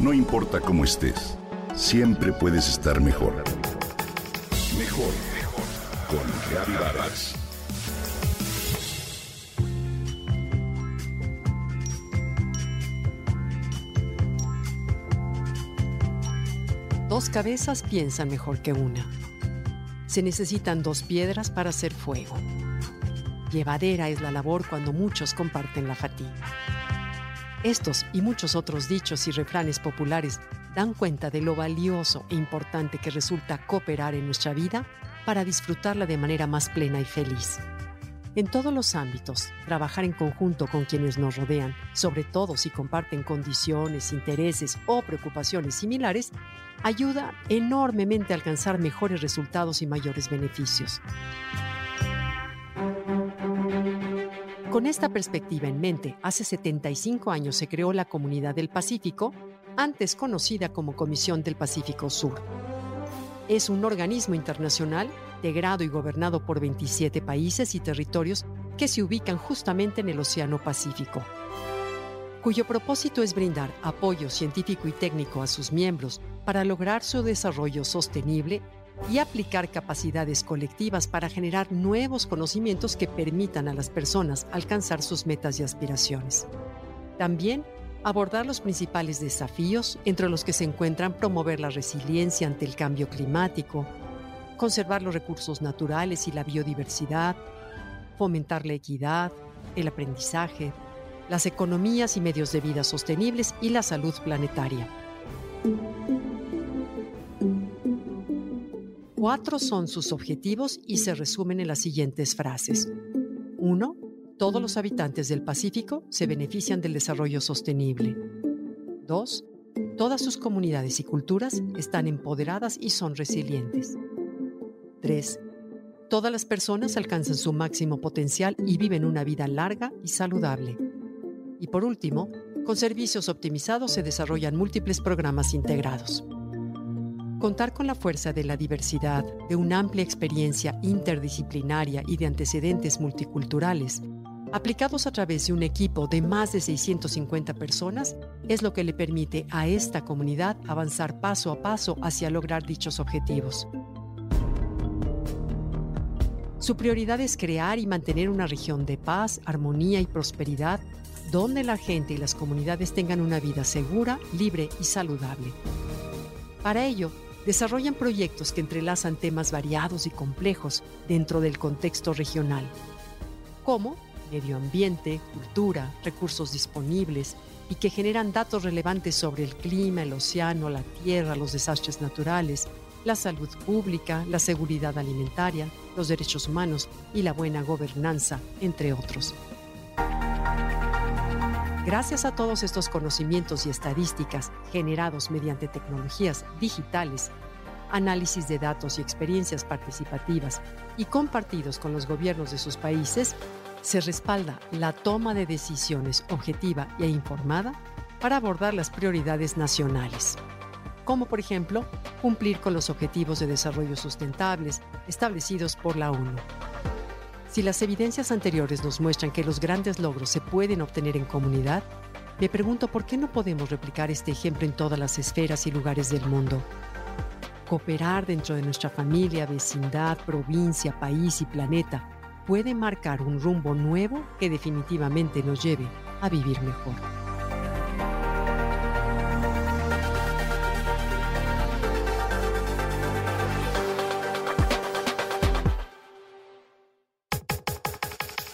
No importa cómo estés, siempre puedes estar mejor. Mejor, mejor. Con Reavivadas. Dos cabezas piensan mejor que una. Se necesitan dos piedras para hacer fuego. Llevadera es la labor cuando muchos comparten la fatiga. Estos y muchos otros dichos y refranes populares dan cuenta de lo valioso e importante que resulta cooperar en nuestra vida para disfrutarla de manera más plena y feliz. En todos los ámbitos, trabajar en conjunto con quienes nos rodean, sobre todo si comparten condiciones, intereses o preocupaciones similares, ayuda enormemente a alcanzar mejores resultados y mayores beneficios. Con esta perspectiva en mente, hace 75 años se creó la Comunidad del Pacífico, antes conocida como Comisión del Pacífico Sur. Es un organismo internacional integrado y gobernado por 27 países y territorios que se ubican justamente en el Océano Pacífico, cuyo propósito es brindar apoyo científico y técnico a sus miembros para lograr su desarrollo sostenible y aplicar capacidades colectivas para generar nuevos conocimientos que permitan a las personas alcanzar sus metas y aspiraciones. También abordar los principales desafíos, entre los que se encuentran promover la resiliencia ante el cambio climático, conservar los recursos naturales y la biodiversidad, fomentar la equidad, el aprendizaje, las economías y medios de vida sostenibles y la salud planetaria. Cuatro son sus objetivos y se resumen en las siguientes frases. 1. Todos los habitantes del Pacífico se benefician del desarrollo sostenible. 2. Todas sus comunidades y culturas están empoderadas y son resilientes. 3. Todas las personas alcanzan su máximo potencial y viven una vida larga y saludable. Y por último, con servicios optimizados se desarrollan múltiples programas integrados. Contar con la fuerza de la diversidad, de una amplia experiencia interdisciplinaria y de antecedentes multiculturales, aplicados a través de un equipo de más de 650 personas, es lo que le permite a esta comunidad avanzar paso a paso hacia lograr dichos objetivos. Su prioridad es crear y mantener una región de paz, armonía y prosperidad, donde la gente y las comunidades tengan una vida segura, libre y saludable. Para ello, desarrollan proyectos que entrelazan temas variados y complejos dentro del contexto regional, como medio ambiente, cultura, recursos disponibles y que generan datos relevantes sobre el clima, el océano, la tierra, los desastres naturales, la salud pública, la seguridad alimentaria, los derechos humanos y la buena gobernanza, entre otros. Gracias a todos estos conocimientos y estadísticas generados mediante tecnologías digitales, análisis de datos y experiencias participativas y compartidos con los gobiernos de sus países, se respalda la toma de decisiones objetiva e informada para abordar las prioridades nacionales, como por ejemplo cumplir con los objetivos de desarrollo sustentables establecidos por la ONU. Si las evidencias anteriores nos muestran que los grandes logros se pueden obtener en comunidad, me pregunto por qué no podemos replicar este ejemplo en todas las esferas y lugares del mundo. Cooperar dentro de nuestra familia, vecindad, provincia, país y planeta puede marcar un rumbo nuevo que definitivamente nos lleve a vivir mejor.